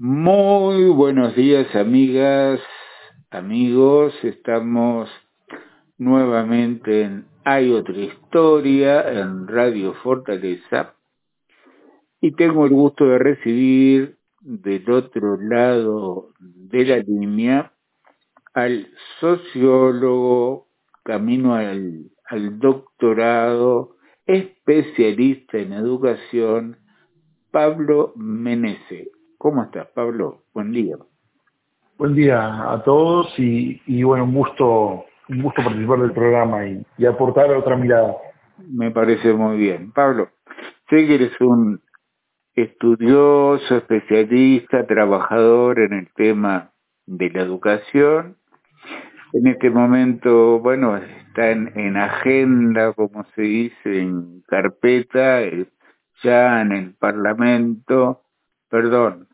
Muy buenos días amigas, amigos, estamos nuevamente en Hay otra historia en Radio Fortaleza y tengo el gusto de recibir del otro lado de la línea al sociólogo camino al, doctorado, especialista en educación, Pablo Menese. ¿Cómo estás, Pablo? Buen día. Buen día a todos y, y bueno, un gusto, un gusto participar del programa y, y, aportar otra mirada. Me parece muy bien. Pablo, sé que eres un estudioso, especialista, trabajador en el tema de la educación. En este momento, bueno, está en, en agenda, como se dice, en carpeta, eh, ya en el Parlamento, perdón,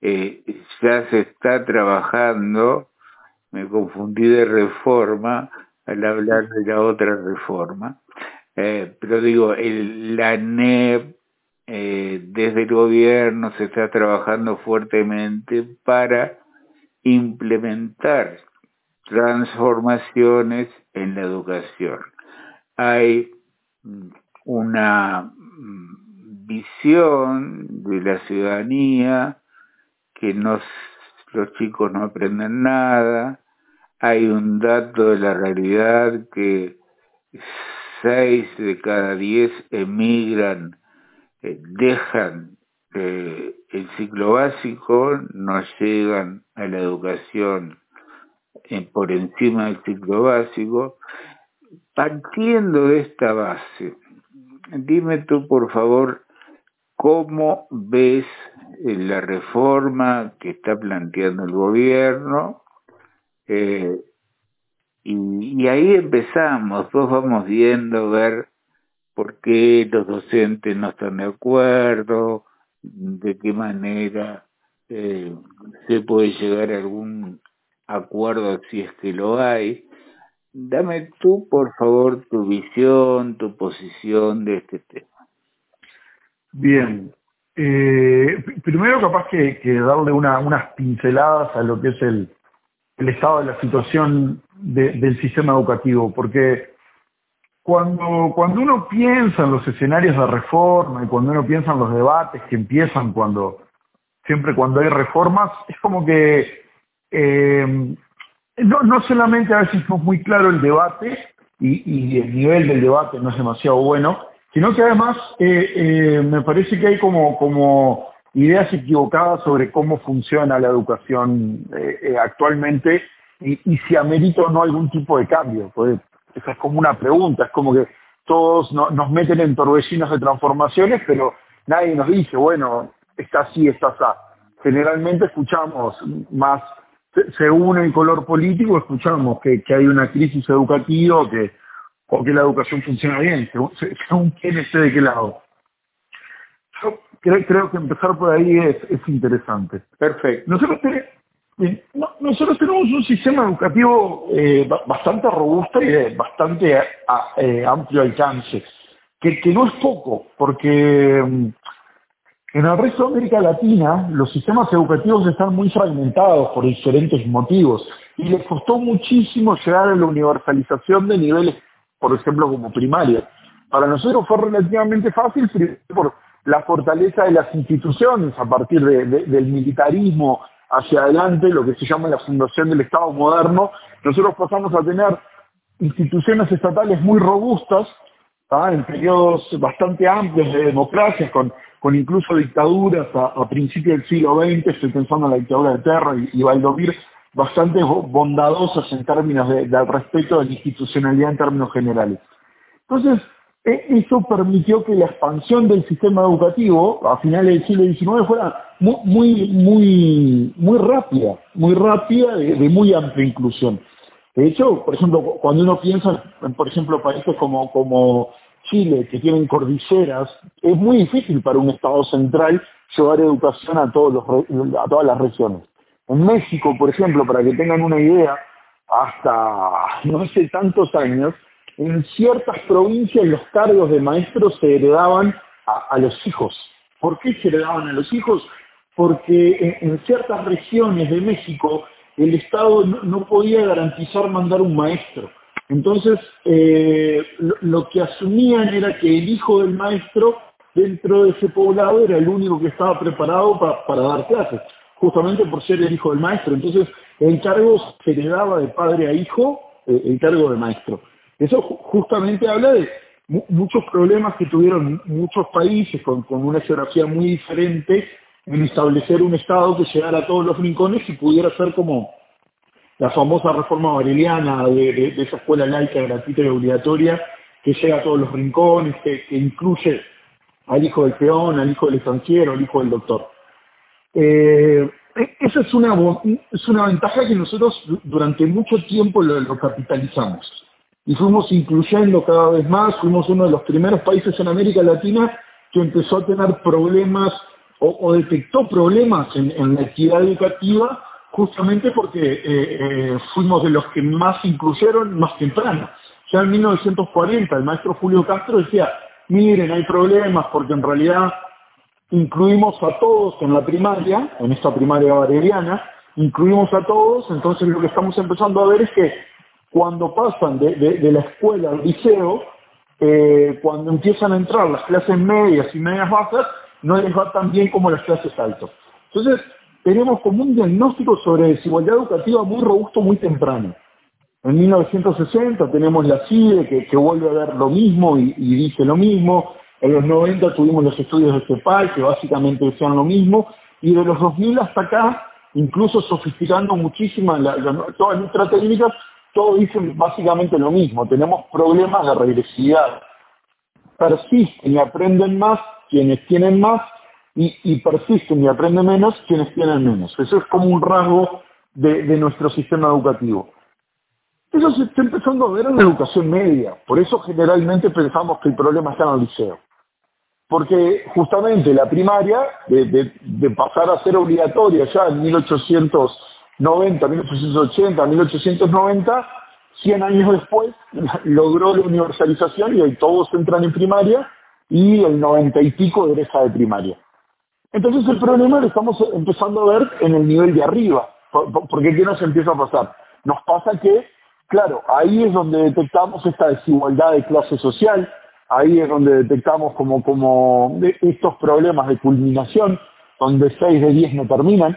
eh, ya se está trabajando, me confundí de reforma al hablar de la otra reforma, eh, pero digo, la NEP eh, desde el gobierno se está trabajando fuertemente para implementar transformaciones en la educación. Hay una visión de la ciudadanía que no, los chicos no aprenden nada, hay un dato de la realidad que seis de cada diez emigran, eh, dejan eh, el ciclo básico, no llegan a la educación eh, por encima del ciclo básico. Partiendo de esta base, dime tú por favor cómo ves la reforma que está planteando el gobierno eh, y, y, ahí empezamos, todos vamos viendo ver por qué los docentes no están de acuerdo, de qué manera eh, se puede llegar a algún acuerdo si es que lo hay. Dame tú, por favor, tu visión, tu posición de este tema. Bien, eh, primero capaz que, darle una, unas pinceladas a lo que es el, estado de la situación de, del sistema educativo, porque cuando, cuando uno piensa en los escenarios de reforma y cuando uno piensa en los debates que empiezan cuando siempre cuando hay reformas, es como que eh, no, no solamente a veces es muy claro el debate y el nivel del debate no es demasiado bueno, sino que además eh, eh, me parece que hay como, como ideas equivocadas sobre cómo funciona la educación eh, actualmente y, si amerita o no algún tipo de cambio. Pues, esa es como una pregunta, es como que todos no, nos meten en torbellinos de transformaciones, pero nadie nos dice, bueno, está así, está así. Generalmente escuchamos más, según el color político, escuchamos que, que hay una crisis educativa, que o que la educación funciona bien, según, según quién esté de qué lado. Yo creo, creo que empezar por ahí es, es interesante. Perfecto. Nosotros, tenemos, no, nosotros tenemos un sistema educativo eh, bastante robusto y de bastante a, eh, amplio alcance, que, que no es poco, porque en el resto de América Latina los sistemas educativos están muy fragmentados por diferentes motivos y les costó muchísimo llegar a la universalización de niveles por ejemplo, como primaria. Para nosotros fue relativamente fácil por la fortaleza de las instituciones a partir de, de, del militarismo hacia adelante, lo que se llama la fundación del Estado moderno. Nosotros pasamos a tener instituciones estatales muy robustas, en periodos bastante amplios de democracia, con, con incluso dictaduras a, a principios del siglo XX, estoy pensando en la dictadura de Terra y, y Valdomir, bastante bondadosas en términos de, respeto de la institucionalidad en términos generales. Entonces, e, eso permitió que la expansión del sistema educativo a finales del siglo XIX fuera muy, muy, muy, muy rápida, muy rápida, de, de, muy amplia inclusión. De hecho, por ejemplo, cuando uno piensa en, por ejemplo, países como, como Chile, que tienen cordilleras, es muy difícil para un Estado central llevar educación a, todos los, a todas las regiones. En México, por ejemplo, para que tengan una idea, hasta no hace tantos años, en ciertas provincias los cargos de maestros se heredaban a, los hijos. ¿Por qué se heredaban a los hijos? porque en, ciertas regiones de México el Estado no, podía garantizar mandar un maestro. Entonces, eh, lo, que asumían era que el hijo del maestro dentro de ese poblado era el único que estaba preparado para dar clases, justamente por ser el hijo del maestro. Entonces, el cargo se le daba de padre a hijo, eh, el cargo de maestro. Eso justamente habla de muchos problemas que tuvieron muchos países con, una geografía muy diferente en establecer un Estado que llegara a todos los rincones y pudiera ser como la famosa reforma vareliana de, esa escuela laica gratuita y obligatoria que llega a todos los rincones, que, incluye al hijo del peón, al hijo del estanciero, al hijo del doctor. Eh, e, esa es una, es una ventaja que nosotros durante mucho tiempo lo capitalizamos y fuimos incluyendo cada vez más, fuimos uno de los primeros países en América Latina que empezó a tener problemas o, detectó problemas en, la equidad educativa justamente porque eh, eh, fuimos de los que más incluyeron más temprano. Ya en 1940 el maestro Julio Castro decía, miren, hay problemas porque en realidad incluimos a todos en la primaria, en esta primaria valeriana, incluimos a todos, entonces lo que estamos empezando a ver es que cuando pasan de, la escuela al liceo, eh, cuando empiezan a entrar las clases medias y medias bajas, no les va tan bien como las clases altas. Entonces, tenemos como un diagnóstico sobre desigualdad educativa muy robusto muy temprano. En 1960 tenemos la CIDE que, vuelve a ver lo mismo y, dice lo mismo. En los 90 tuvimos los estudios de CEPAL que básicamente decían lo mismo. Y de los 2000 hasta acá, incluso sofisticando muchísimo todas nuestras técnicas, todos dicen básicamente lo mismo, tenemos problemas de regresividad. Persisten y aprenden más quienes tienen más y, persisten y aprenden menos quienes tienen menos. Eso es como un rasgo de, nuestro sistema educativo. Eso se está empezando a ver en la educación media. Por eso generalmente pensamos que el problema está en el liceo. Porque justamente la primaria, de, pasar a ser obligatoria ya en 1800 90, 1880, 1890, 100 años después logró la universalización y hoy todos entran en primaria y el 90 y pico derecha de primaria. Entonces el problema lo estamos empezando a ver en el nivel de arriba. Porque ¿qué nos empieza a pasar? Nos pasa que, claro, ahí es donde detectamos esta desigualdad de clase social, ahí es donde detectamos como, estos problemas de culminación, donde 6 de 10 no terminan,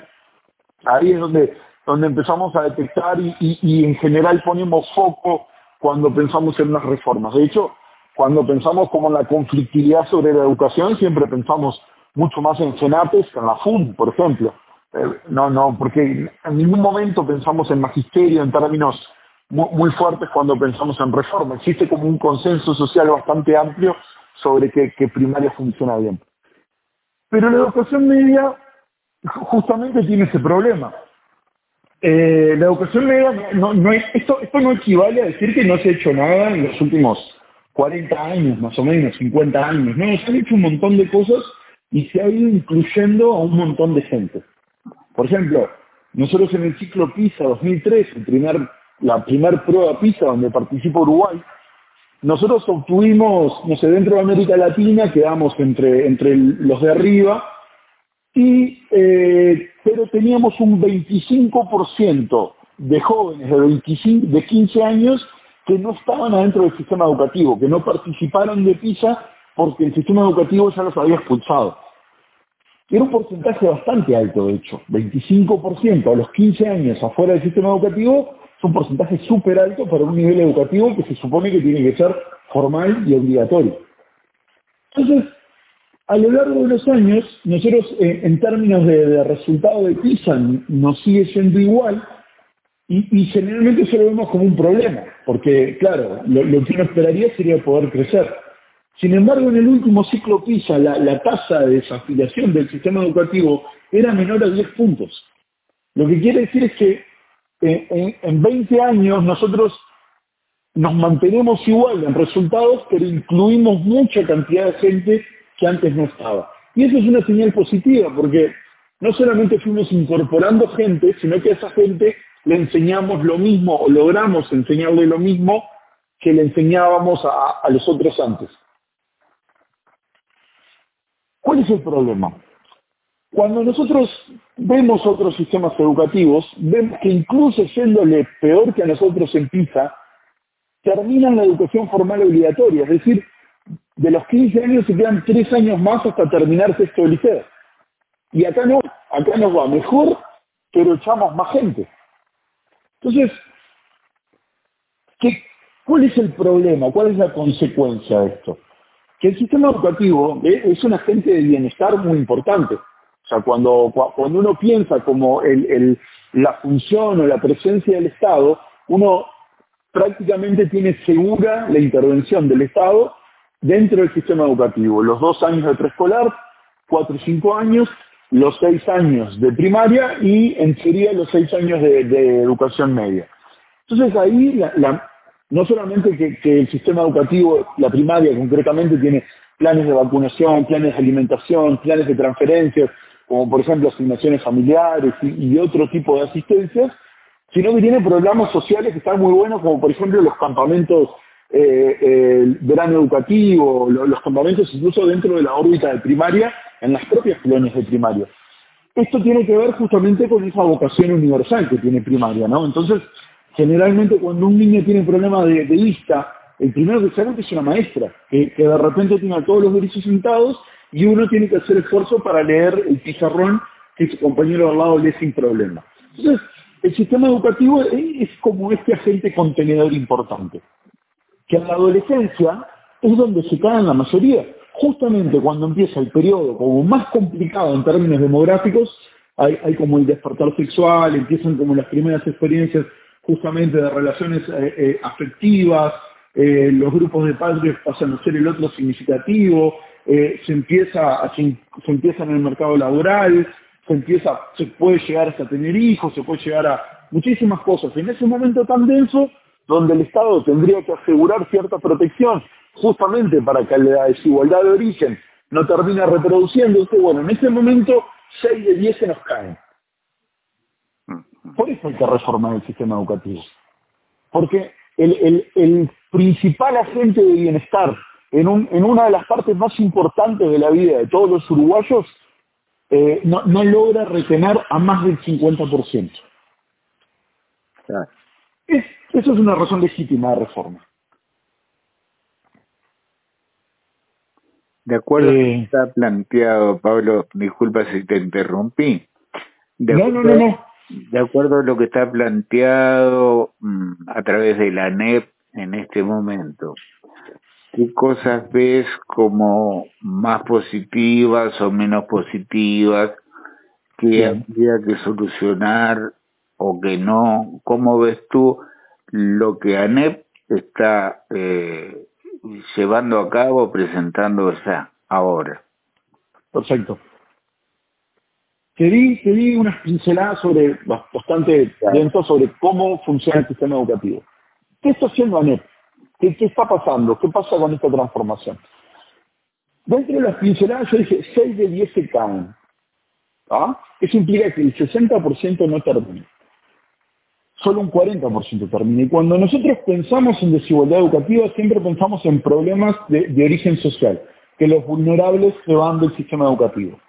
ahí es donde empezamos a detectar y, en general ponemos foco cuando pensamos en unas reformas. De hecho, cuando pensamos como la conflictividad sobre la educación, siempre pensamos mucho más en CENAPES que en la FUN, por ejemplo. Eh, no, no, porque en ningún momento pensamos en magisterio en términos muy, fuertes cuando pensamos en reforma. Existe como un consenso social bastante amplio sobre que, primaria funciona bien. Pero la educación media justamente tiene ese problema. Eh, la educación media, no, no esto, esto no equivale a decir que no se ha hecho nada en los últimos 40 años, más o menos, 50 años. No, se han hecho un montón de cosas y se ha ido incluyendo a un montón de gente. Por ejemplo, nosotros en el ciclo PISA 2003, el primer, la primer prueba PISA donde participa Uruguay, nosotros obtuvimos, no sé, dentro de América Latina quedamos entre, entre los de arriba y, eh, pero teníamos un 25% de jóvenes de, 25, de 15 años que no estaban adentro del sistema educativo, que no participaron de PISA porque el sistema educativo ya los había expulsado. Era un porcentaje bastante alto, de hecho. 25% a los 15 años afuera del sistema educativo es un porcentaje súper alto para un nivel educativo que se supone que tiene que ser formal y obligatorio. Entonces, a lo largo de los años, nosotros eh, en términos de, resultado de PISA nos sigue siendo igual y, generalmente eso lo vemos como un problema, porque claro, lo, que uno esperaría sería poder crecer. Sin embargo, en el último ciclo PISA, la, tasa de desafiliación del sistema educativo era menor a 10 puntos. Lo que quiere decir es que eh, en, en 20 años nosotros nos mantenemos igual en resultados, pero incluimos mucha cantidad de gente que antes no estaba. Y eso es una señal positiva, porque no solamente fuimos incorporando gente, sino que a esa gente le enseñamos lo mismo, o logramos enseñarle lo mismo que le enseñábamos a, a los otros antes. ¿Cuál es el problema? Cuando nosotros vemos otros sistemas educativos, vemos que incluso siéndole peor que a nosotros en PISA, terminan la educación formal obligatoria, es decir, de los 15 años se quedan 3 años más hasta terminar sexto de liceo. Y acá no, acá nos va mejor, pero echamos más gente. Entonces, ¿qué, ¿cuál es el problema? ¿Cuál es la consecuencia de esto? Que el sistema educativo es un agente de bienestar muy importante. O sea, cuando, cuando uno piensa como el, la función o la presencia del Estado, uno prácticamente tiene segura la intervención del Estado dentro del sistema educativo. Los dos años de preescolar, cuatro y cinco años, los seis años de primaria y en teoría los seis años de, educación media. Entonces ahí no solamente que, el sistema educativo, la primaria concretamente, tiene planes de vacunación, planes de alimentación, planes de transferencias, como por ejemplo asignaciones familiares y, otro tipo de asistencias, sino que tiene programas sociales que están muy buenos, como por ejemplo los campamentos eh, eh verano educativo, los, campamentos incluso dentro de la órbita de primaria, en las propias colonias de primaria. Esto tiene que ver justamente con esa vocación universal que tiene primaria, ¿no? Entonces, generalmente cuando un niño tiene problemas de, vista, el primero que se es una maestra, que, de repente tiene a todos los gurises sentados y uno tiene que hacer esfuerzo para leer el pizarrón que su compañero al lado lee sin problema. Entonces, el sistema educativo es como este agente contenedor importante, que en la adolescencia es donde se caen la mayoría. Justamente cuando empieza el periodo como más complicado en términos demográficos, hay, como el despertar sexual, empiezan como las primeras experiencias justamente de relaciones eh, eh, afectivas, eh, los grupos de padres pasan a ser el otro significativo, se empieza se, empieza en el mercado laboral, se empieza, se puede llegar hasta tener hijos, se puede llegar a muchísimas cosas. En ese momento tan denso, donde el Estado tendría que asegurar cierta protección, justamente para que la desigualdad de origen no termine reproduciéndose, bueno, en ese momento 6 de 10 se nos caen. Por eso hay que reformar el sistema educativo. Porque el, el principal agente de bienestar en, una de las partes más importantes de la vida de todos los uruguayos, eh, no, logra retener a más del 50%. Es, eso es una razón legítima de reforma. De acuerdo a lo que eh, está planteado, Pablo, disculpa si te interrumpí. no, no, no, no. De acuerdo a lo que está planteado mm, a través de la NEP en este momento, ¿Qué cosas ves como más positivas o menos positivas que habría que solucionar o que no? ¿Cómo ves tú lo que ANEP está eh, llevando a cabo, presentando ya ahora? Perfecto. Te di, unas pinceladas sobre, bastante lento sobre cómo funciona el sistema educativo. ¿Qué está haciendo ANEP? ¿Qué, está pasando? ¿Qué pasa con esta transformación? Dentro de las pinceladas yo dije 6 de 10 se caen. ¿Ah? Eso implica que el 60% no termina. Solo un 40% termina. Y cuando nosotros pensamos en desigualdad educativa, siempre pensamos en problemas de, origen social, que los vulnerables se van del sistema educativo.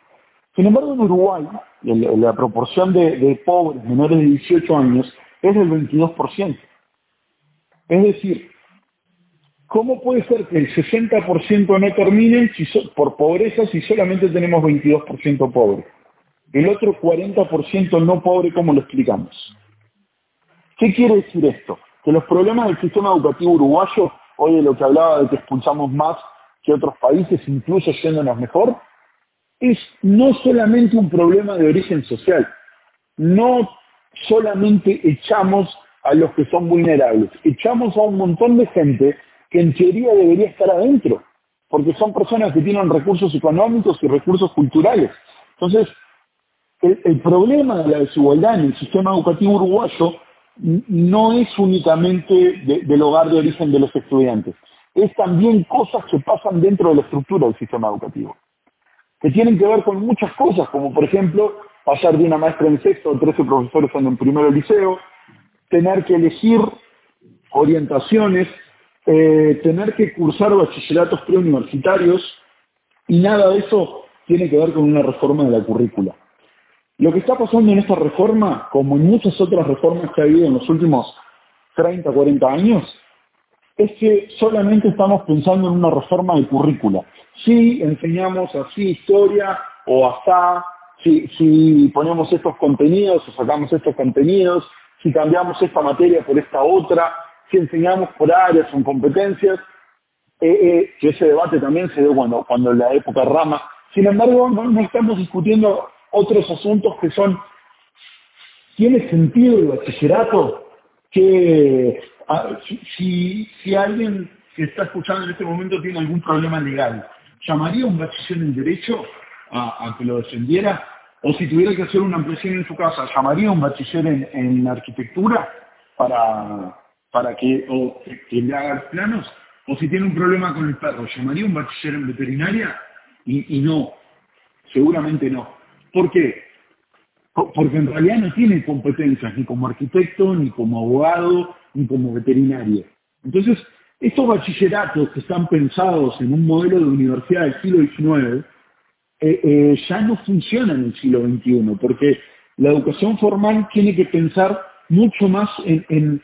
Sin embargo, en Uruguay, la, proporción de, pobres menores de 18 años es del 22%. Es decir, ¿Cómo puede ser que el 60% no termine por pobreza si solamente tenemos 22% pobre? El otro 40% no pobre, ¿cómo lo explicamos? ¿Qué quiere decir esto? Que los problemas del sistema educativo uruguayo, hoy de lo que hablaba de que expulsamos más que otros países, incluso yéndonos mejor, es no solamente un problema de origen social, no solamente echamos a los que son vulnerables, echamos a un montón de gente que en teoría debería estar adentro, porque son personas que tienen recursos económicos y recursos culturales. Entonces, el, problema de la desigualdad en el sistema educativo uruguayo no es únicamente del hogar de origen de los estudiantes, es también cosas que pasan dentro de la estructura del sistema educativo, que tienen que ver con muchas cosas, como por ejemplo pasar de una maestra en sexto a 13 profesores en el primer liceo, tener que elegir orientaciones eh, tener que cursar bachilleratos preuniversitarios y nada de eso tiene que ver con una reforma de la currícula. Lo que está pasando en esta reforma, como en muchas otras reformas que ha habido en los últimos 30, 40 años, es que solamente estamos pensando en una reforma de currícula. Si enseñamos así historia o asá, si, si ponemos estos contenidos o sacamos estos contenidos, si cambiamos esta materia por esta otra, si enseñamos por áreas o competencias, eh, eh, que ese debate también se dio cuando, cuando la época Rama. Sin embargo, no, estamos discutiendo otros asuntos que son, ¿tiene sentido el bachillerato? Que ah, si, si alguien que está escuchando en este momento tiene algún problema legal, ¿llamaría un bachiller en derecho a, que lo defendiera? O si tuviera que hacer una ampliación en su casa, ¿llamaría un bachiller en, arquitectura para, para que, que le haga planos? O si tiene un problema con el perro, ¿llamaría un bachiller en veterinaria? Y, no, seguramente no. ¿Por qué? Porque en realidad no tiene competencias ni como arquitecto, ni como abogado, ni como veterinario. Entonces, estos bachilleratos que están pensados en un modelo de universidad del siglo XIX, eh, eh, ya no funcionan en el siglo XXI, porque la educación formal tiene que pensar mucho más en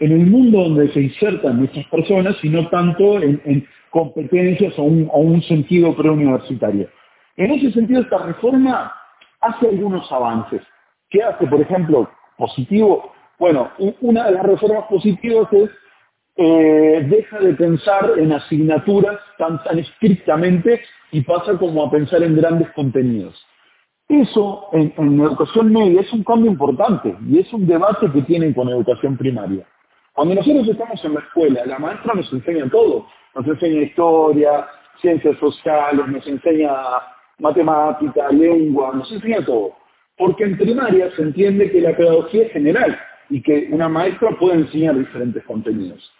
en el mundo donde se insertan nuestras personas y no tanto en, competencias o un, sentido preuniversitario. En ese sentido, esta reforma hace algunos avances. ¿Qué hace, por ejemplo, positivo? Bueno, una de las reformas positivas es eh, deja de pensar en asignaturas tan, tan estrictamente y pasa como a pensar en grandes contenidos. Eso en, en educación media es un cambio importante y es un debate que tienen con educación primaria. Cuando nosotros estamos en la escuela, la maestra nos enseña todo. Nos enseña historia, ciencias sociales, nos enseña matemática, lengua, nos enseña todo. Porque en primaria se entiende que la pedagogía es general y que una maestra puede enseñar diferentes contenidos.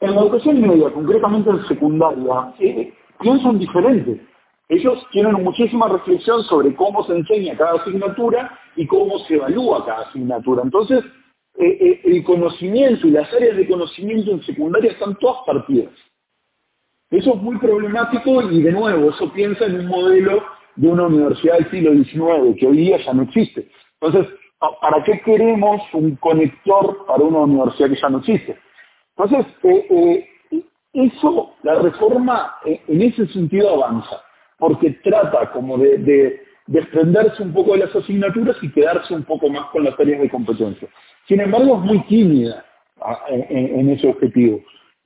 En la educación media, concretamente en secundaria, eh, piensan diferente. Ellos tienen muchísima reflexión sobre cómo se enseña cada asignatura y cómo se evalúa cada asignatura. Entonces, eh, eh, el conocimiento y las áreas de conocimiento en secundaria están todas partidas. Eso es muy problemático y de nuevo, eso piensa en un modelo de una universidad del siglo XIX que hoy día ya no existe. Entonces, ¿para qué queremos un conector para una universidad que ya no existe? Entonces, eh, eso, la reforma en ese sentido avanza, porque trata como de desprenderse un poco de las asignaturas y quedarse un poco más con las áreas de competencia. Sin embargo, es muy tímida ah, en, ese objetivo,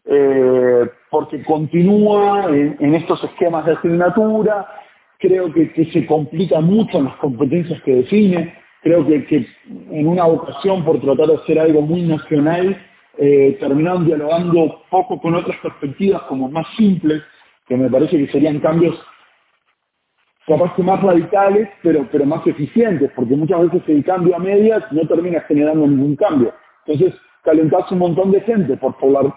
eh, porque continúa en, estos esquemas de asignatura, creo que, se complica mucho en las competencias que define, creo que, en una vocación por tratar de hacer algo muy nacional, eh, terminaron dialogando poco con otras perspectivas como más simples, que me parece que serían cambios capaz que más radicales, pero, pero más eficientes, porque muchas veces el cambio a medias no termina generando ningún cambio. Entonces, calentás un montón de gente por poblar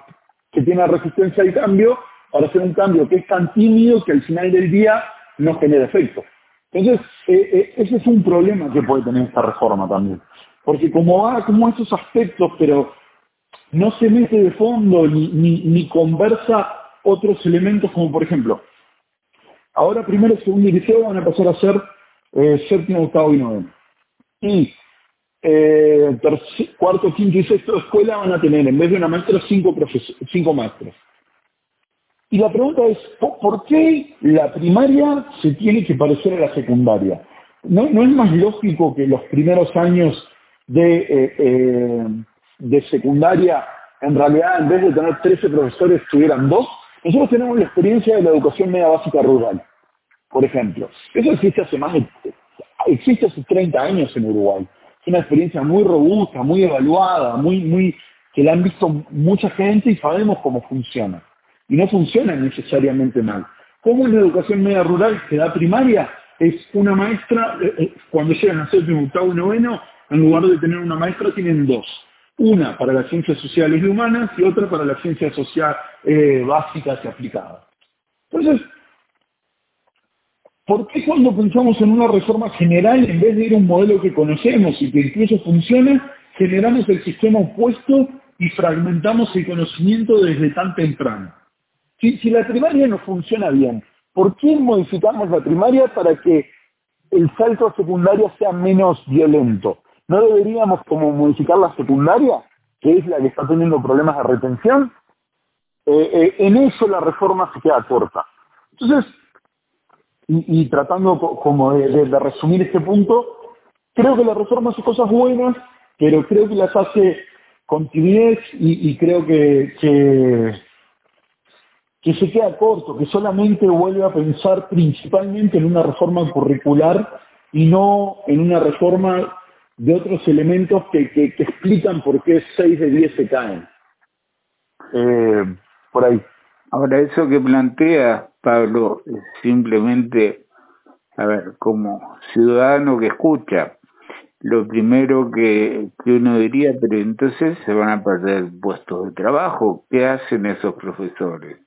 que tiene resistencia al cambio para hacer un cambio que es tan tímido que al final del día no genera efecto. Entonces, eh, eh, ese es un problema que puede tener esta reforma también. Porque como va como esos aspectos, pero no se mete de fondo ni, ni, conversa otros elementos como por ejemplo, Ahora primero, segundo y liceo van a pasar a ser eh, séptimo, octavo y noveno. Y eh, cuarto, quinto y sexto escuela van a tener, en vez de una maestra, cinco, cinco maestros. Y la pregunta es, ¿por qué la primaria se tiene que parecer a la secundaria? ¿No, es más lógico que los primeros años de, eh, de secundaria, en realidad, en vez de tener 13 profesores, tuvieran dos? Nosotros tenemos la experiencia de la educación media básica rural, por ejemplo. Eso existe hace más de, existe hace 30 años en Uruguay. Una experiencia muy robusta, muy evaluada, muy, muy, que la han visto mucha gente y sabemos cómo funciona. Y no funciona necesariamente mal. ¿Cómo es la educación media rural que da primaria? Es una maestra, eh, eh, cuando llegan a séptimo, octavo y noveno, en lugar de tener una maestra, tienen dos. Una para las ciencias sociales y humanas y otra para las ciencias sociales eh, básicas y aplicadas. Entonces, ¿por qué cuando pensamos en una reforma general, en vez de ir a un modelo que conocemos y que incluso funciona, generamos el sistema opuesto y fragmentamos el conocimiento desde tan temprano? Si, si la primaria no funciona bien, ¿por qué modificamos la primaria para que el salto a secundaria sea menos violento? ¿No deberíamos como modificar la secundaria, que es la que está teniendo problemas de retención? Eh, eh, en eso la reforma se queda corta. Entonces, y, tratando como de, resumir este punto, creo que la reforma hace cosas buenas, pero creo que las hace con timidez y, creo que, que, que se queda corto, que solamente vuelve a pensar principalmente en una reforma curricular y no en una reforma de otros elementos que, que, explican por qué 6 de 10 se caen. Eh, por ahí. Ahora, eso que plantea Pablo es simplemente, a ver, como ciudadano que escucha, lo primero que, uno diría, pero entonces se van a perder puestos de trabajo. ¿Qué hacen esos profesores?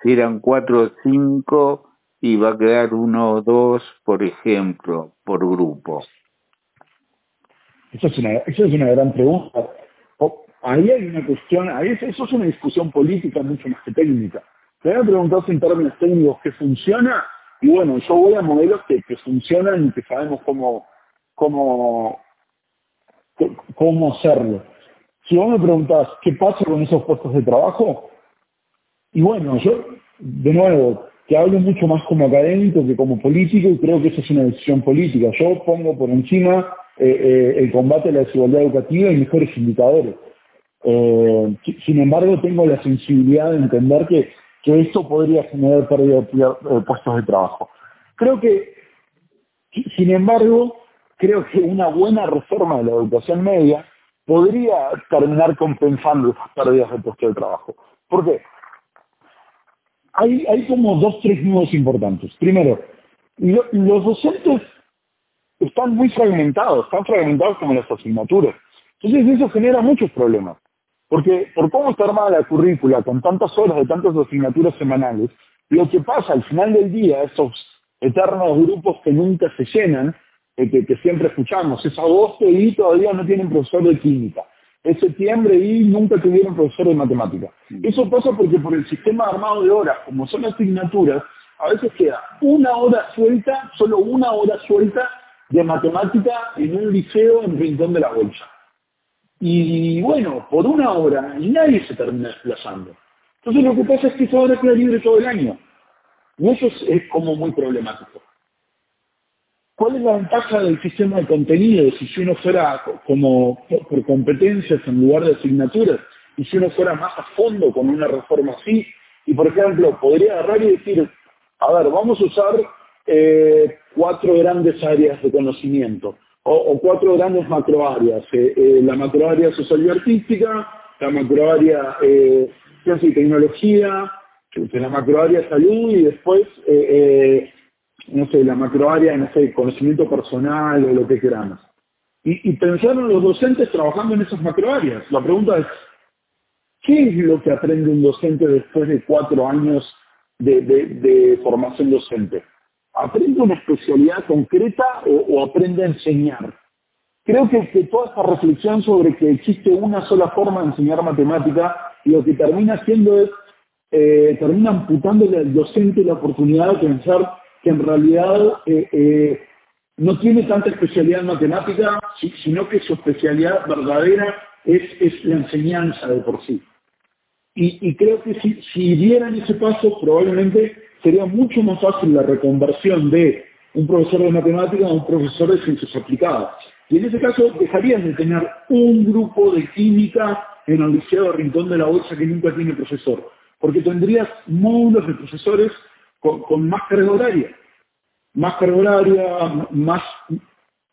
Si eran cuatro o cinco y va a quedar uno o dos, por ejemplo, por grupo. Esa es una, es gran pregunta. ahí hay una cuestión, ahí eso es una discusión política mucho más que técnica. Te han preguntado en términos técnicos qué funciona, y bueno, yo voy a modelos que, que funcionan y que sabemos cómo, cómo, cómo hacerlo. Si vos me preguntás qué pasa con esos puestos de trabajo, y bueno, yo, de nuevo, que hablo mucho más como académico que como político y creo que esa es una decisión política. Yo pongo por encima eh, eh, el combate a la desigualdad educativa y mejores indicadores. Eh, sin embargo, tengo la sensibilidad de entender que, que esto podría generar pérdida de puestos de trabajo. Creo que, sin embargo, creo que una buena reforma de la educación media podría terminar compensando esas pérdidas de puestos de trabajo. ¿Por qué? Hay, hay como dos, tres nudos importantes. Primero, los docentes están muy fragmentados, están fragmentados como las asignaturas. Entonces eso genera muchos problemas. Porque por cómo está armada la currícula, con tantas horas de tantas asignaturas semanales, lo que pasa al final del día, esos eternos grupos que nunca se llenan, eh, que, siempre escuchamos, es agosto y todavía no tienen profesor de química, es septiembre y nunca tuvieron profesor de matemática. Eso pasa porque por el sistema armado de horas, como son asignaturas, a veces queda una hora suelta, solo una hora suelta de matemática en un liceo en Rincón de la Bolsa. Y bueno, por una hora y nadie se termina desplazando. Entonces lo que pasa es que esa hora queda libre todo el año. Y eso es, como muy problemático. ¿Cuál es la ventaja del sistema de contenidos si uno fuera como por competencias en lugar de asignaturas? Y si uno fuera más a fondo con una reforma así, y por ejemplo, podría agarrar y decir, a ver, vamos a usar eh, cuatro grandes áreas de conocimiento o, cuatro grandes macroáreas. Eh, eh, la macroárea social y artística, la macroárea eh, ciencia y tecnología, la macroárea salud y después, no sé, la macroárea, no sé, conocimiento personal o lo que queramos. Y, y pensaron los docentes trabajando en esas macroáreas. La pregunta es, ¿qué es lo que aprende un docente después de cuatro años de formación docente? Aprende una especialidad concreta o, aprende a enseñar. Creo que, toda esta reflexión sobre que existe una sola forma de enseñar matemática, lo que termina haciendo es, eh, termina amputándole al docente la oportunidad de pensar que en realidad eh, eh, no tiene tanta especialidad matemática, sino que su especialidad verdadera es la enseñanza de por sí. Y, creo que si, si dieran ese paso, probablemente sería mucho más fácil la reconversión de un profesor de matemáticas a un profesor de ciencias aplicadas. Y en ese caso dejarías de tener un grupo de química en el Liceo de Rincón de la Bolsa que nunca tiene profesor, porque tendrías módulos de profesores con, más carga horaria, más carga horaria, más,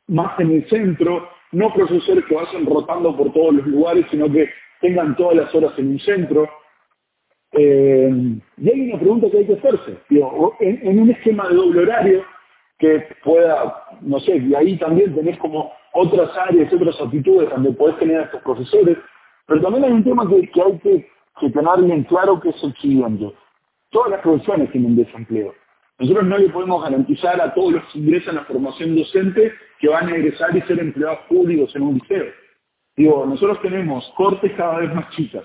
más en el centro, no profesores que vayan rotando por todos los lugares, sino que tengan todas las horas en un centro. Eh, y hay una pregunta que hay que hacerse. en, un esquema de doble horario que pueda, no sé, y ahí también tenés como otras áreas, otras actitudes donde podés tener a estos profesores, pero también hay un tema que, hay que, tener bien claro que es el. Todas las profesiones tienen desempleo. Nosotros no le podemos garantizar a todos los que ingresan a formación docente que van a egresar y ser empleados públicos en un liceo. Digo, nosotros tenemos cortes cada vez más chicas,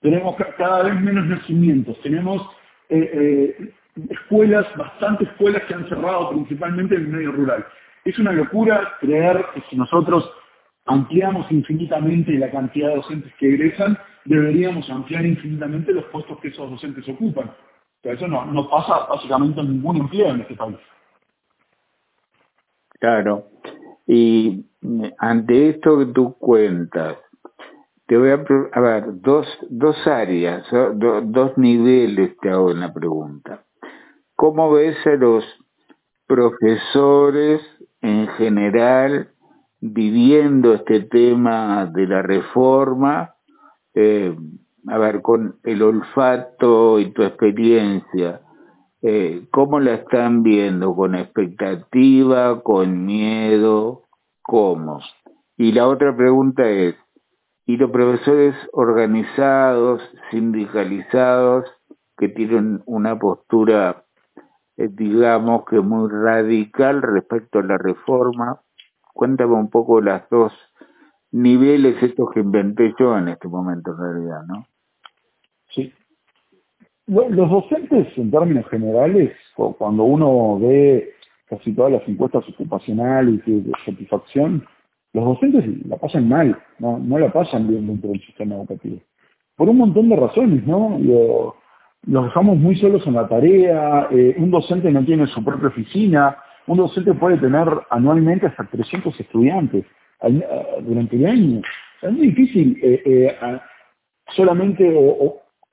tenemos cada vez menos nacimientos, tenemos eh, eh, escuelas, bastantes escuelas que han cerrado principalmente en el medio rural. Es una locura creer que si nosotros ampliamos infinitamente la cantidad de docentes que egresan, deberíamos ampliar infinitamente los puestos que esos docentes ocupan. Pero eso no, no pasa básicamente en ningún empleo en este país. Claro. Y ante esto que tú cuentas, te voy a, a ver, dos, dos áreas, dos niveles te hago en la pregunta. ¿Cómo ves a los profesores en general viviendo este tema de la reforma? Eh, a ver, con el olfato y tu experiencia, eh, ¿cómo la están viendo? ¿Con expectativa? ¿Con miedo? ¿Cómo? Y la otra pregunta es, ¿y los profesores organizados, sindicalizados, que tienen una postura, eh, digamos que muy radical respecto a la reforma? Cuéntame un poco las dos niveles estos que inventé yo en este momento en realidad, ¿no? Sí. Los docentes, en términos generales, cuando uno ve casi todas las encuestas ocupacionales y de satisfacción, los docentes la pasan mal, no, no la pasan bien dentro del sistema educativo. Por un montón de razones, ¿no? los dejamos muy solos en la tarea, eh, un docente no tiene su propia oficina, un docente puede tener anualmente hasta 300 estudiantes durante el año. Es muy difícil eh, eh, solamente,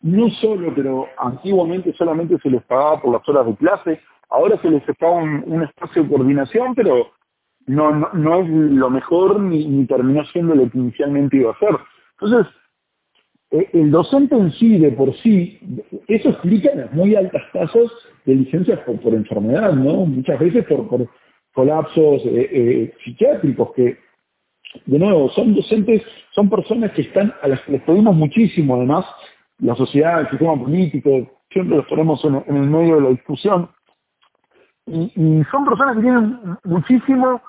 no solo, pero antiguamente solamente se les pagaba por las horas de clase, ahora se les paga un, espacio de coordinación, pero no, no, es lo mejor ni, terminó siendo lo que inicialmente iba a ser. Entonces, eh, el docente en sí, de por sí, eso explica las muy altas tasas de licencias por, enfermedad, ¿no? Muchas veces por, por colapsos eh, eh, psiquiátricos que de nuevo, son docentes, son personas que están, a las que les pedimos muchísimo, además, la sociedad, el sistema político, siempre los ponemos en, el medio de la discusión, y, son personas que tienen muchísimo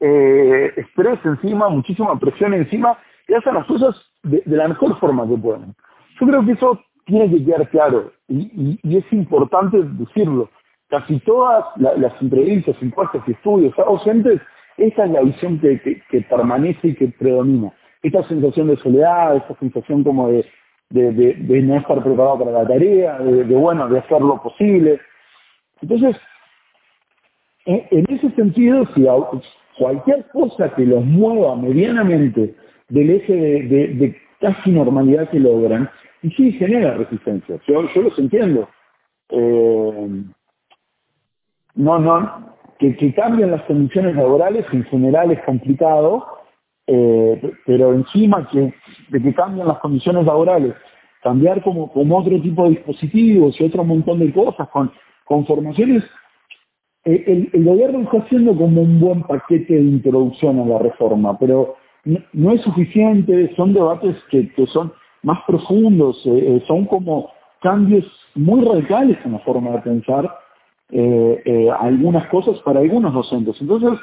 eh, estrés encima, muchísima presión encima, y hacen las cosas de, la mejor forma que pueden. Yo creo que eso tiene que quedar claro, y, es importante decirlo. Casi todas las entrevistas, encuestas y estudios a docentes esa es la visión que, permanece y que predomina. Esta sensación de soledad, esta sensación como de, no estar preparado para la tarea, de, bueno, de hacer lo posible. Entonces, en, ese sentido, si cualquier cosa que los mueva medianamente del eje de, casi normalidad que logran, y sí genera resistencia. Yo, yo los entiendo. Eh, no, no, que, que cambien las condiciones laborales en general es complicado, eh, pero encima que, de que cambien las condiciones laborales, cambiar como, como otro tipo de dispositivos y otro montón de cosas con, con formaciones, eh, el, gobierno está haciendo como un buen paquete de introducción a la reforma, pero no, es suficiente, son debates que, que son más profundos, eh, son como cambios muy radicales en la forma de pensar eh, eh, algunas cosas para algunos docentes. Entonces,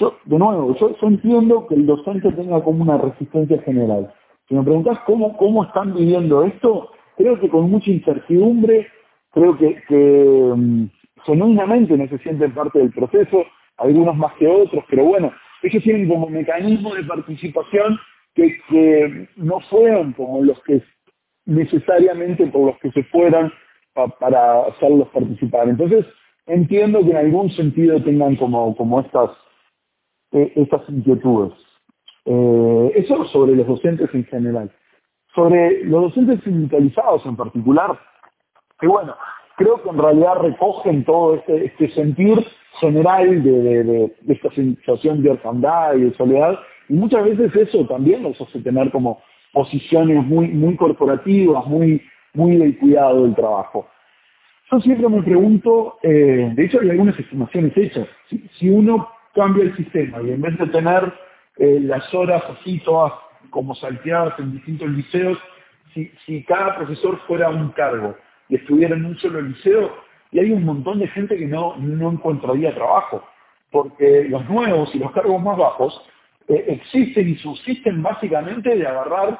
yo, de nuevo, yo, entiendo que el docente tenga como una resistencia general. Si me preguntas cómo, cómo están viviendo esto, creo que con mucha incertidumbre, creo que, que um, no se sienten parte del proceso, algunos más que otros, pero bueno, ellos tienen como mecanismo de participación que, que no fueron como los que necesariamente por los que se fueran para hacerlos participar. Entonces, entiendo que en algún sentido tengan como, como estas, eh, estas inquietudes. Eh, eso sobre los docentes en general. Sobre los docentes sindicalizados en particular, que bueno, creo que en realidad recogen todo este, este sentir general de, esta sensación de orfandad y de soledad, y muchas veces eso también los hace tener como posiciones muy, muy corporativas, muy, muy del cuidado del trabajo. Yo siempre me pregunto, eh, de hecho hay algunas estimaciones hechas, si, uno cambia el sistema y en vez de tener eh, las horas así todas como salteadas en distintos liceos, si, cada profesor fuera un cargo y estuviera en un solo liceo, y hay un montón de gente que no, no encontraría trabajo, porque los nuevos y los cargos más bajos eh, existen y subsisten básicamente de agarrar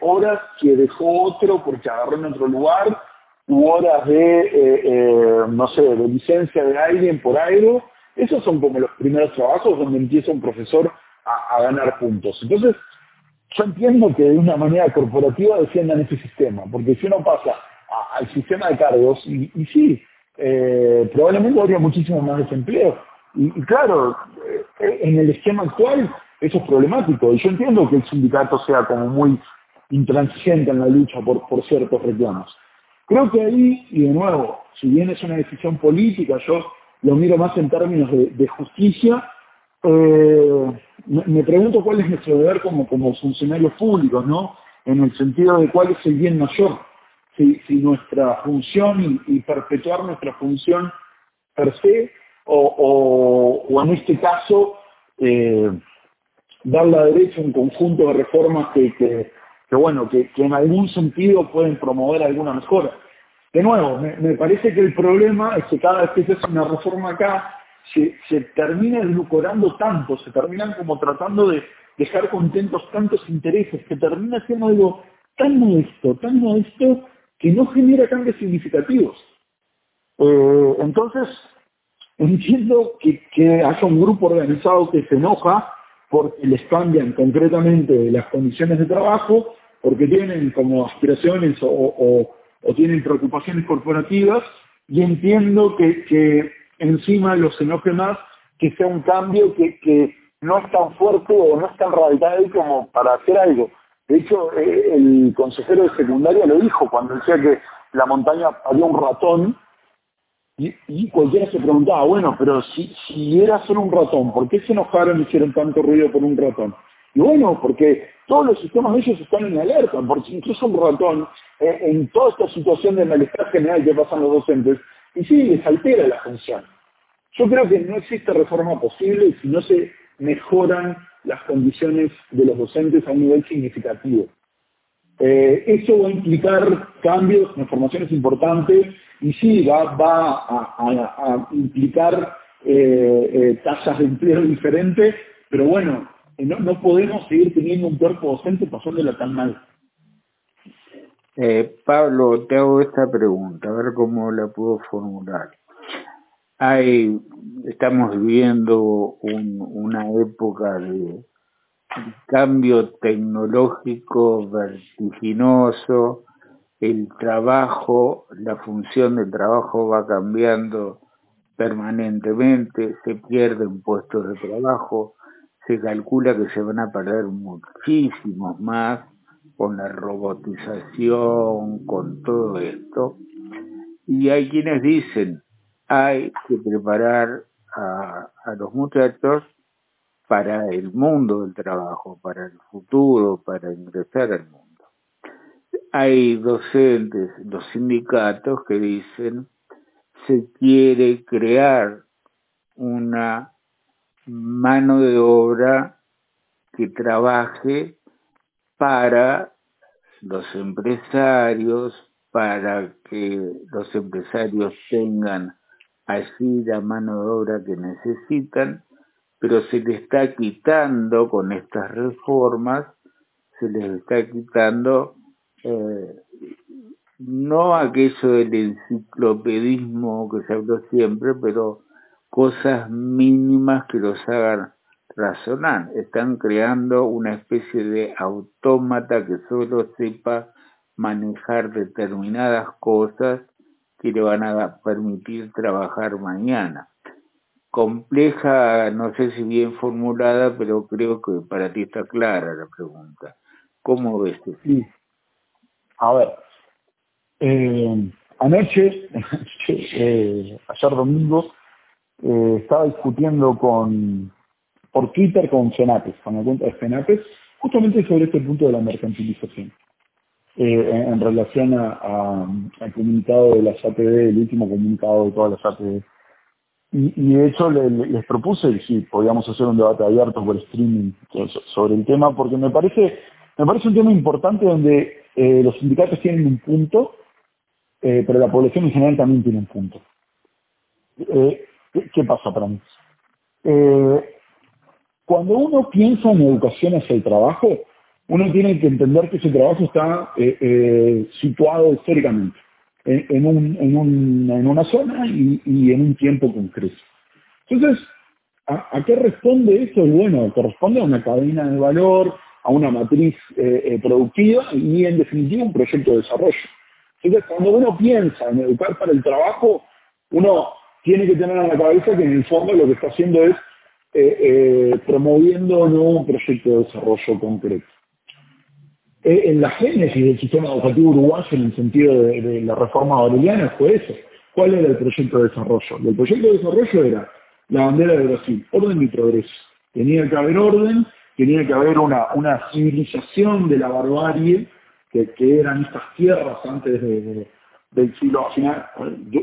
horas que dejó otro porque agarró en otro lugar u horas de, eh, eh, no sé, de licencia de alguien por algo. Esos son como los primeros trabajos donde empieza un profesor a, ganar puntos. Entonces, yo entiendo que de una manera corporativa defiendan ese sistema, porque si uno pasa al sistema de cargos, y, sí, eh, probablemente habría muchísimo más desempleo. Y, claro, en el esquema actual eso es problemático. Y yo entiendo que el sindicato sea como muy intransigente en la lucha por, ciertos reclamos. Creo que ahí, y de nuevo, si bien es una decisión política, yo lo miro más en términos de, justicia, eh, me, pregunto cuál es nuestro deber como, como funcionarios públicos, ¿no? En el sentido de cuál es el bien mayor. Si, nuestra función y, perpetuar nuestra función per se, o, o, en este caso, eh, dar la derecha a un conjunto de reformas que, que, bueno, que, en algún sentido pueden promover alguna mejora. De nuevo, me, parece que el problema es que cada vez que se hace una reforma acá, se, se termina edulcorando tanto, se terminan como tratando de dejar contentos tantos intereses, que termina siendo algo tan modesto, tan modesto, que no genera cambios significativos. Eh, entonces, entiendo que, que haya un grupo organizado que se enoja porque les cambian concretamente las condiciones de trabajo, porque tienen como aspiraciones o, tienen preocupaciones corporativas, y entiendo que, encima los enoje más que sea un cambio que, no es tan fuerte o no es tan radical como para hacer algo. De hecho, eh, el consejero de secundaria lo dijo cuando decía que la montaña había un ratón y, cualquiera se preguntaba, bueno, pero si, si era solo un ratón, ¿por qué se enojaron y hicieron tanto ruido por un ratón? Y bueno, porque todos los sistemas de ellos están en alerta, porque incluso un ratón, eh, en toda esta situación de malestar general que pasan los docentes, y sí, les altera la función. Yo creo que no existe reforma posible si no se mejoran las condiciones de los docentes a un nivel significativo. Eh, eso va a implicar cambios, transformaciones importantes y sí, va, a, implicar eh, eh, tasas de empleo diferentes, pero bueno, no, podemos seguir teniendo un cuerpo docente pasándola tan mal. Pablo, te hago esta pregunta, a ver cómo la puedo formular. Hay, estamos viviendo una época de cambio tecnológico vertiginoso, el trabajo, la función del trabajo va cambiando permanentemente, se pierden puestos de trabajo, se calcula que se van a perder muchísimos más con la robotización, con todo esto. Y hay quienes dicen, hay que preparar a, a los muchachos para el mundo del trabajo, para el futuro, para ingresar al mundo. Hay docentes, los sindicatos que dicen se quiere crear una mano de obra que trabaje para los empresarios, para que los empresarios tengan así la mano de obra que necesitan pero se le está quitando con estas reformas, se les está quitando eh, no aquello del enciclopedismo que se habló siempre, pero cosas mínimas que los hagan razonar. Están creando una especie de autómata que solo sepa manejar determinadas cosas que le van a permitir trabajar mañana compleja, no sé si bien formulada, pero creo que para ti está clara la pregunta. ¿Cómo ves esto? Sí. A ver, eh, anoche, eh, ayer domingo, eh, estaba discutiendo con por Twitter con FENAPES, con la cuenta de FENAPES, justamente sobre este punto de la mercantilización. en, relación al comunicado de las ATD, el último comunicado de todas las ATD y, de hecho les propuse si podíamos hacer un debate abierto por streaming sobre el tema, porque me parece, me parece un tema importante donde eh, los sindicatos tienen un punto, eh, pero la población en general también tiene un punto. Eh, ¿qué, pasa para mí? cuando uno piensa en educación hacia el trabajo, uno tiene que entender que ese trabajo está situado históricamente. En, un, en, un, en una zona y, y, en un tiempo concreto. Entonces, ¿a, qué responde esto? Bueno, corresponde a una cadena de valor, a una matriz eh, eh, productiva y en definitiva un proyecto de desarrollo. Entonces, cuando uno piensa en educar para el trabajo, uno tiene que tener en la cabeza que en el fondo lo que está haciendo es eh, promoviendo no un proyecto de desarrollo concreto. En la génesis del sistema educativo uruguayo en el sentido de, la reforma aureliana fue eso. ¿Cuál era el proyecto de desarrollo? El proyecto de desarrollo era la bandera de Brasil, orden y progreso. Tenía que haber orden, tenía que haber una, civilización de la barbarie, que, eran estas tierras antes del siglo, final,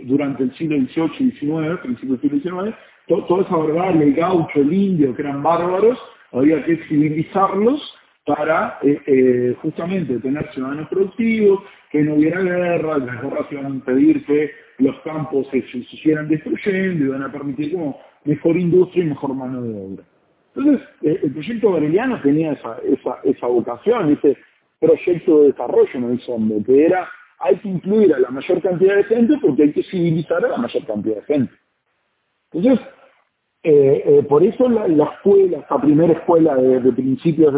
durante el siglo XVIII y XIX, principio del siglo XIX, toda esa barbarie, el gaucho, el indio, que eran bárbaros, había que civilizarlos para eh, eh, justamente tener ciudadanos productivos, que no hubiera guerra, las guerras iban a impedir que los campos se, se, siguieran destruyendo y van a permitir como mejor industria y mejor mano de obra. Entonces, eh, el proyecto Aureliano tenía esa, esa, esa vocación, ese proyecto de desarrollo en el fondo, que era, hay que incluir a la mayor cantidad de gente porque hay que civilizar a la mayor cantidad de gente. Entonces, eh, eh, por eso la, escuela, esta primera escuela de, principios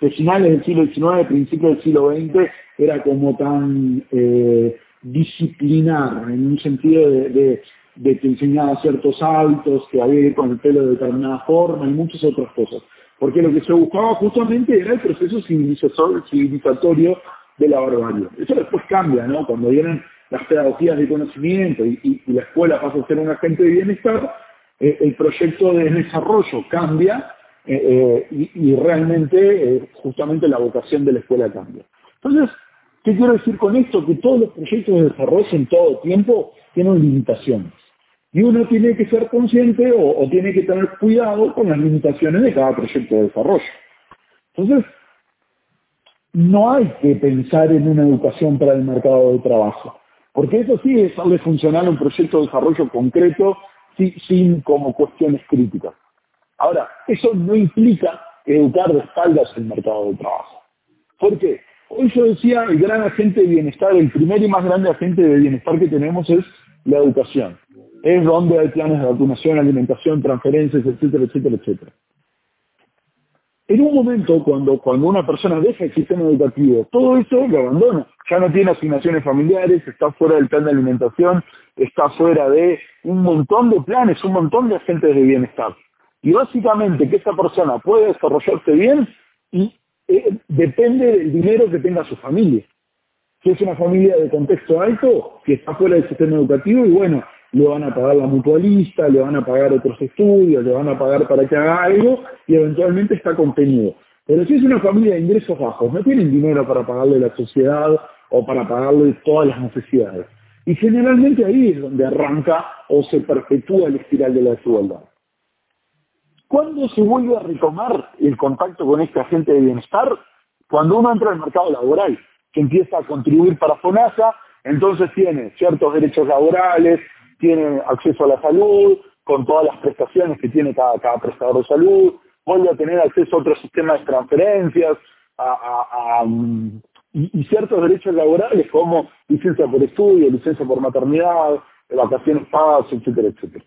de, finales del siglo XIX, principios del siglo XX, era como tan eh, disciplinar, en un sentido de, que enseñaba ciertos hábitos, que había que ir con el pelo de determinada forma y muchas otras cosas. Porque lo que se buscaba justamente era el proceso civilizatorio de la barbarie. Eso después cambia, ¿no? Cuando vienen las pedagogías de conocimiento y, la escuela pasa a ser un agente de bienestar, eh, el proyecto de desarrollo cambia eh, eh, y, realmente justamente la vocación de la escuela cambia. Entonces, ¿qué quiero decir con esto? Que todos los proyectos de desarrollo en todo tiempo tienen limitaciones. Y uno tiene que ser consciente o, tiene que tener cuidado con las limitaciones de cada proyecto de desarrollo. Entonces, no hay que pensar en una educación para el mercado de trabajo, porque eso sí es darle funcionar un proyecto de desarrollo concreto sin, como cuestiones críticas. Ahora, eso no implica educar de espaldas el mercado de trabajo. ¿Por qué? Hoy yo decía, el gran agente de bienestar, el primer y más grande agente de bienestar que tenemos es la educación es donde hay planes de vacunación, alimentación, transferencias, etcétera, etcétera, etcétera. En un momento, cuando, cuando una persona deja el sistema educativo, todo eso lo abandona. Ya no tiene asignaciones familiares, está fuera del plan de alimentación, está fuera de un montón de planes, un montón de agentes de bienestar. Y básicamente que esa persona pueda desarrollarse bien y eh, depende del dinero que tenga su familia. Si es una familia de contexto alto, que está fuera del sistema educativo, y bueno, le van a pagar la mutualista, le van a pagar otros estudios, le van a pagar para que haga algo y eventualmente está contenido. Pero si es una familia de ingresos bajos, no tienen dinero para pagarle la sociedad o para pagarle todas las necesidades. Y generalmente ahí es donde arranca o se perpetúa el espiral de la desigualdad. ¿Cuándo se vuelve a retomar el contacto con este agente de bienestar? Cuando uno entra al mercado laboral, que empieza a contribuir para FONASA, entonces tiene ciertos derechos laborales, tiene acceso a la salud, con todas las prestaciones que tiene cada, cada prestador de salud, vuelve a tener acceso a otros sistemas de transferencias, a, y, ciertos derechos laborales como licencia por estudio, licencia por maternidad, vacaciones pagas, etcétera, etcétera.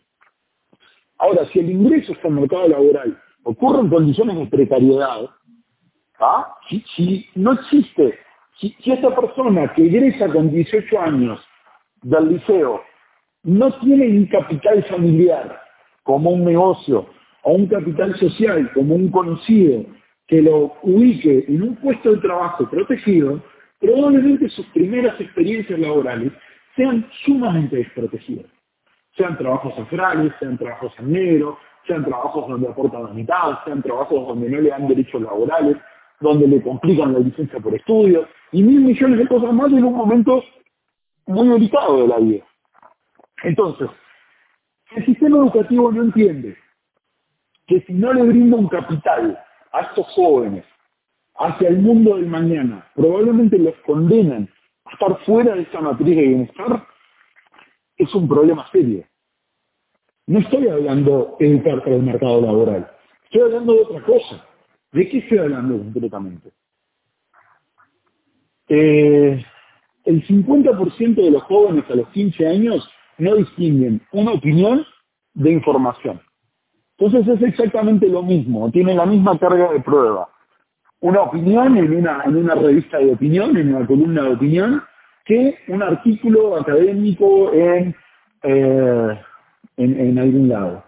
Ahora, si el ingreso el mercado laboral ocurre en condiciones de precariedad, ¿ah? si, si, no existe, si, si esta persona que ingresa con 18 años del liceo no tiene un capital familiar como un negocio o un capital social como un conocido que lo ubique en un puesto de trabajo protegido, probablemente sus primeras experiencias laborales sean sumamente desprotegidas. Sean trabajos afrales, sean trabajos en negro, sean trabajos donde aportan la mitad, sean trabajos donde no le dan derechos laborales, donde le complican la licencia por estudio, y mil millones de cosas más en un momento muy delicado de la vida. Entonces, el sistema educativo no entiende que si no le brinda un capital a estos jóvenes hacia el mundo del mañana, probablemente los condenan a estar fuera de esa matriz de bienestar, es un problema serio. No estoy hablando de educar para el mercado laboral, estoy hablando de otra cosa. ¿De qué estoy hablando concretamente? Eh, el 50% de los jóvenes a los 15 años no distinguen una opinión de información. Entonces es exactamente lo mismo, tiene la misma carga de prueba. Una opinión en una, en una revista de opinión, en una columna de opinión, que un artículo académico en, eh, en, algún lado.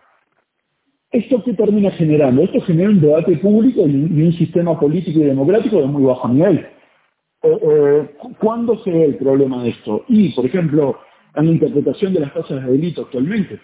¿Esto qué termina generando? Esto genera un debate público y un, sistema político y democrático de muy bajo nivel. Eh, eh, ¿Cuándo se ve el problema de esto? Y, por ejemplo, en la interpretación de las tasas de delito actualmente.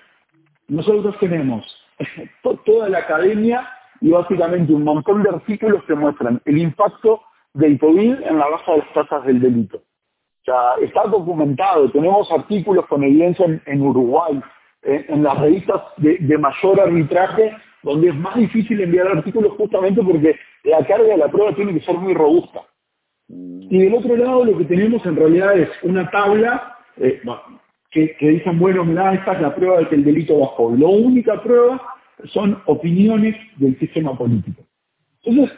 Nosotros tenemos toda la academia y básicamente un montón de artículos que muestran el impacto del COVID en la baja de las tasas del delito. O sea, está documentado, tenemos artículos con evidencia en, Uruguay, en, las revistas de, mayor arbitraje, donde es más difícil enviar artículos justamente porque la carga de la prueba tiene que ser muy robusta. Y del otro lado lo que tenemos en realidad es una tabla eh, que, dicen, bueno, mira, esta es la prueba de que el delito bajó. La única prueba son opiniones del sistema político. Entonces,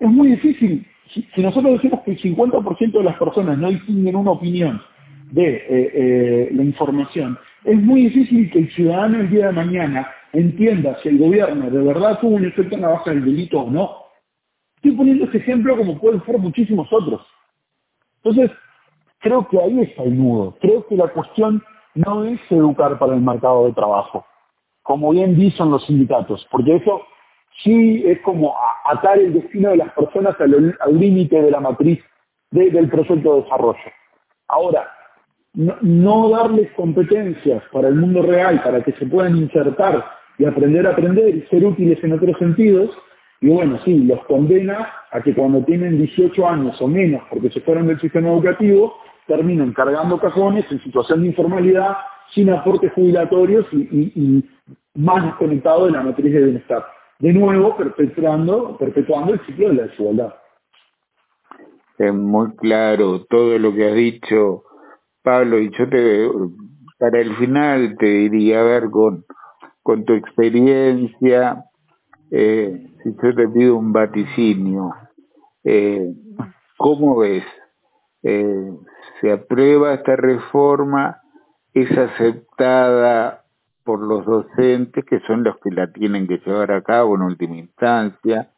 es muy difícil si, nosotros decimos que el 50% de las personas no distinguen una opinión de eh, eh, la información, es muy difícil que el ciudadano el día de mañana entienda si el gobierno de verdad tuvo un efecto en la baja del delito o no. Estoy poniendo ese ejemplo como pueden ser muchísimos otros. Entonces, creo que ahí está el nudo. Creo que la cuestión no es educar para el mercado de trabajo, como bien dicen los sindicatos, porque eso sí es como atar el destino de las personas al límite de la matriz del proyecto de desarrollo. Ahora, no, darles competencias para el mundo real, para que se puedan insertar y aprender a aprender y ser útiles en otros sentidos, y bueno, sí, los condena a que cuando tienen 18 años o menos, porque se fueron del sistema educativo, terminan cargando cajones en situación de informalidad, sin aportes jubilatorios y, más desconectados de la matriz de bienestar de nuevo perpetuando, perpetuando el ciclo de la desigualdad. Es muy claro todo lo que has dicho, Pablo, y yo te, para el final te diría, a ver, con tu experiencia, eh, si yo te pido un vaticinio, eh, ¿cómo ves? Eh, ¿Se aprueba esta reforma? ¿Es aceptada por los docentes, que son los que la tienen que llevar a cabo en última instancia.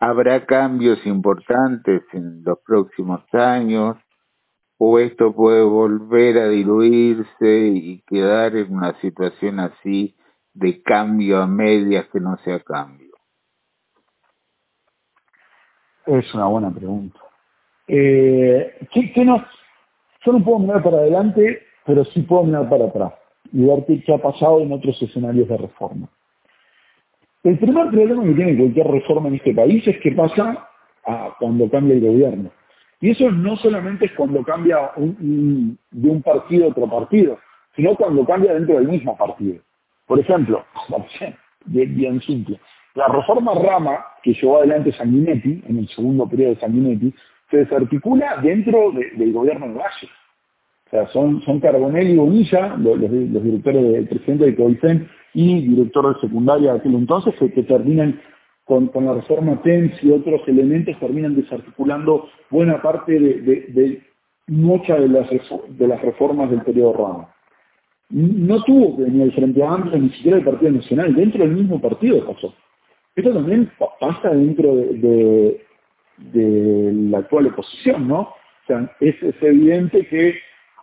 ¿Habrá cambios importantes en los próximos años? ¿O esto puede volver a diluirse y quedar en una situación así de cambio a medias que no sea cambio? Es una buena pregunta. Eh, ¿qué, nos, yo no puedo mirar para adelante, pero sí puedo mirar para atrás y ver qué, ha pasado en otros escenarios de reforma. El primer problema que tiene cualquier reforma en este país es que pasa cuando cambia el gobierno. Y eso no solamente es cuando cambia de un partido a otro partido, sino cuando cambia dentro del mismo partido. Por ejemplo, bien, bien simple, la reforma Rama que llevó adelante Sanguinetti, en el segundo periodo de Sanguinetti, se desarticula dentro del gobierno de Valle sea, son, son Carbonell y Bonilla, los, directores del presidente de Coicen y director de secundaria de aquel entonces, que, terminan con, la reforma TENS y otros elementos, terminan desarticulando buena parte de, muchas de las, de las reformas del periodo Rama. No tuvo ni el Frente Amplio ni siquiera el Partido Nacional, dentro del mismo partido pasó. Esto también pasa dentro de, la actual oposición, ¿no? O sea, es evidente que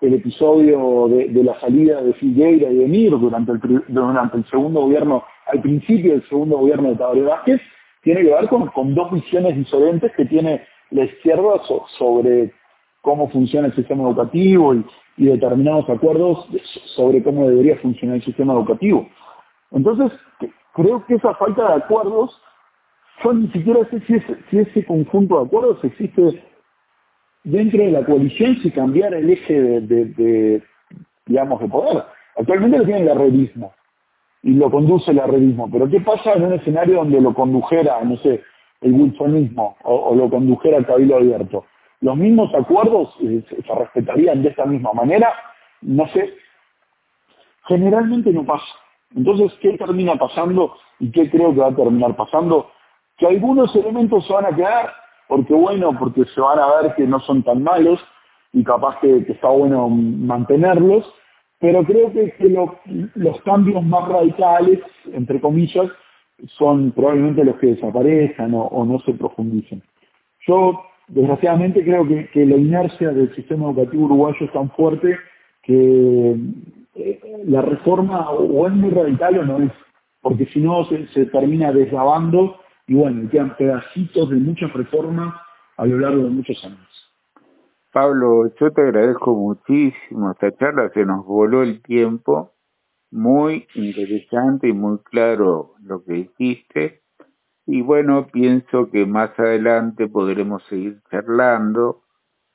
el episodio de, la salida de Figueira y de Mir durante el, durante el segundo gobierno, al principio del segundo gobierno de Tabaré Vázquez, tiene que ver con, dos visiones diferentes que tiene la izquierda sobre cómo funciona el sistema educativo y, determinados acuerdos sobre cómo debería funcionar el sistema educativo. Entonces, creo que esa falta de acuerdos, yo ni siquiera sé si, ese conjunto de acuerdos existe dentro de la coalición si cambiara el eje de, digamos, de poder. Actualmente lo tiene el arrevismo y lo conduce el arrevismo. Pero ¿qué pasa en un escenario donde lo condujera, no sé, el wilsonismo o, lo condujera el cabildo abierto? ¿Los mismos acuerdos eh, se respetarían de esta misma manera? No sé. Generalmente no pasa. Entonces, ¿qué termina pasando y qué creo que va a terminar pasando? Que algunos elementos se van a quedar porque bueno, porque se van a ver que no son tan malos, y capaz que, está bueno mantenerlos, pero creo que, los cambios más radicales, entre comillas, son probablemente los que desaparezcan o, no se profundicen. Yo, desgraciadamente, creo que, la inercia del sistema educativo uruguayo es tan fuerte que eh, la reforma o es muy radical o no es, porque si no se, termina deslavando y bueno, quedan pedacitos de muchas reformas a lo largo de muchos años. Pablo, yo te agradezco muchísimo esta charla, se nos voló el tiempo, muy interesante y muy claro lo que dijiste. Y bueno, pienso que más adelante podremos seguir charlando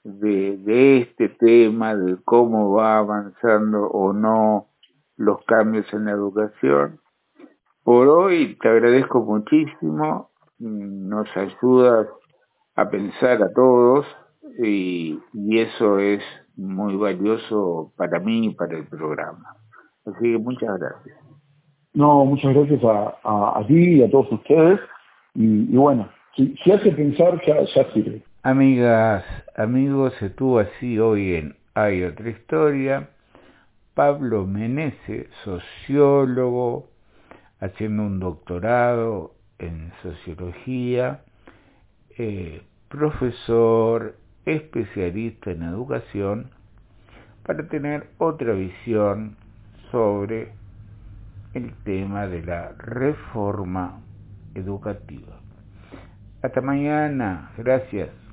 de, de este tema, de cómo va avanzando o no los cambios en la educación. Por hoy te agradezco muchísimo, nos ayudas a pensar a todos y, eso es muy valioso para mí y para el programa. Así que muchas gracias. No, muchas gracias a, a, ti y a todos ustedes. Y, bueno, si, hace pensar, ya, ya sirve. Amigas, amigos, estuvo así hoy en Hay otra historia. Pablo Menese, sociólogo, haciendo un doctorado en sociología, eh, profesor especialista en educación para tener otra visión sobre el tema de la reforma educativa. Hasta mañana, gracias.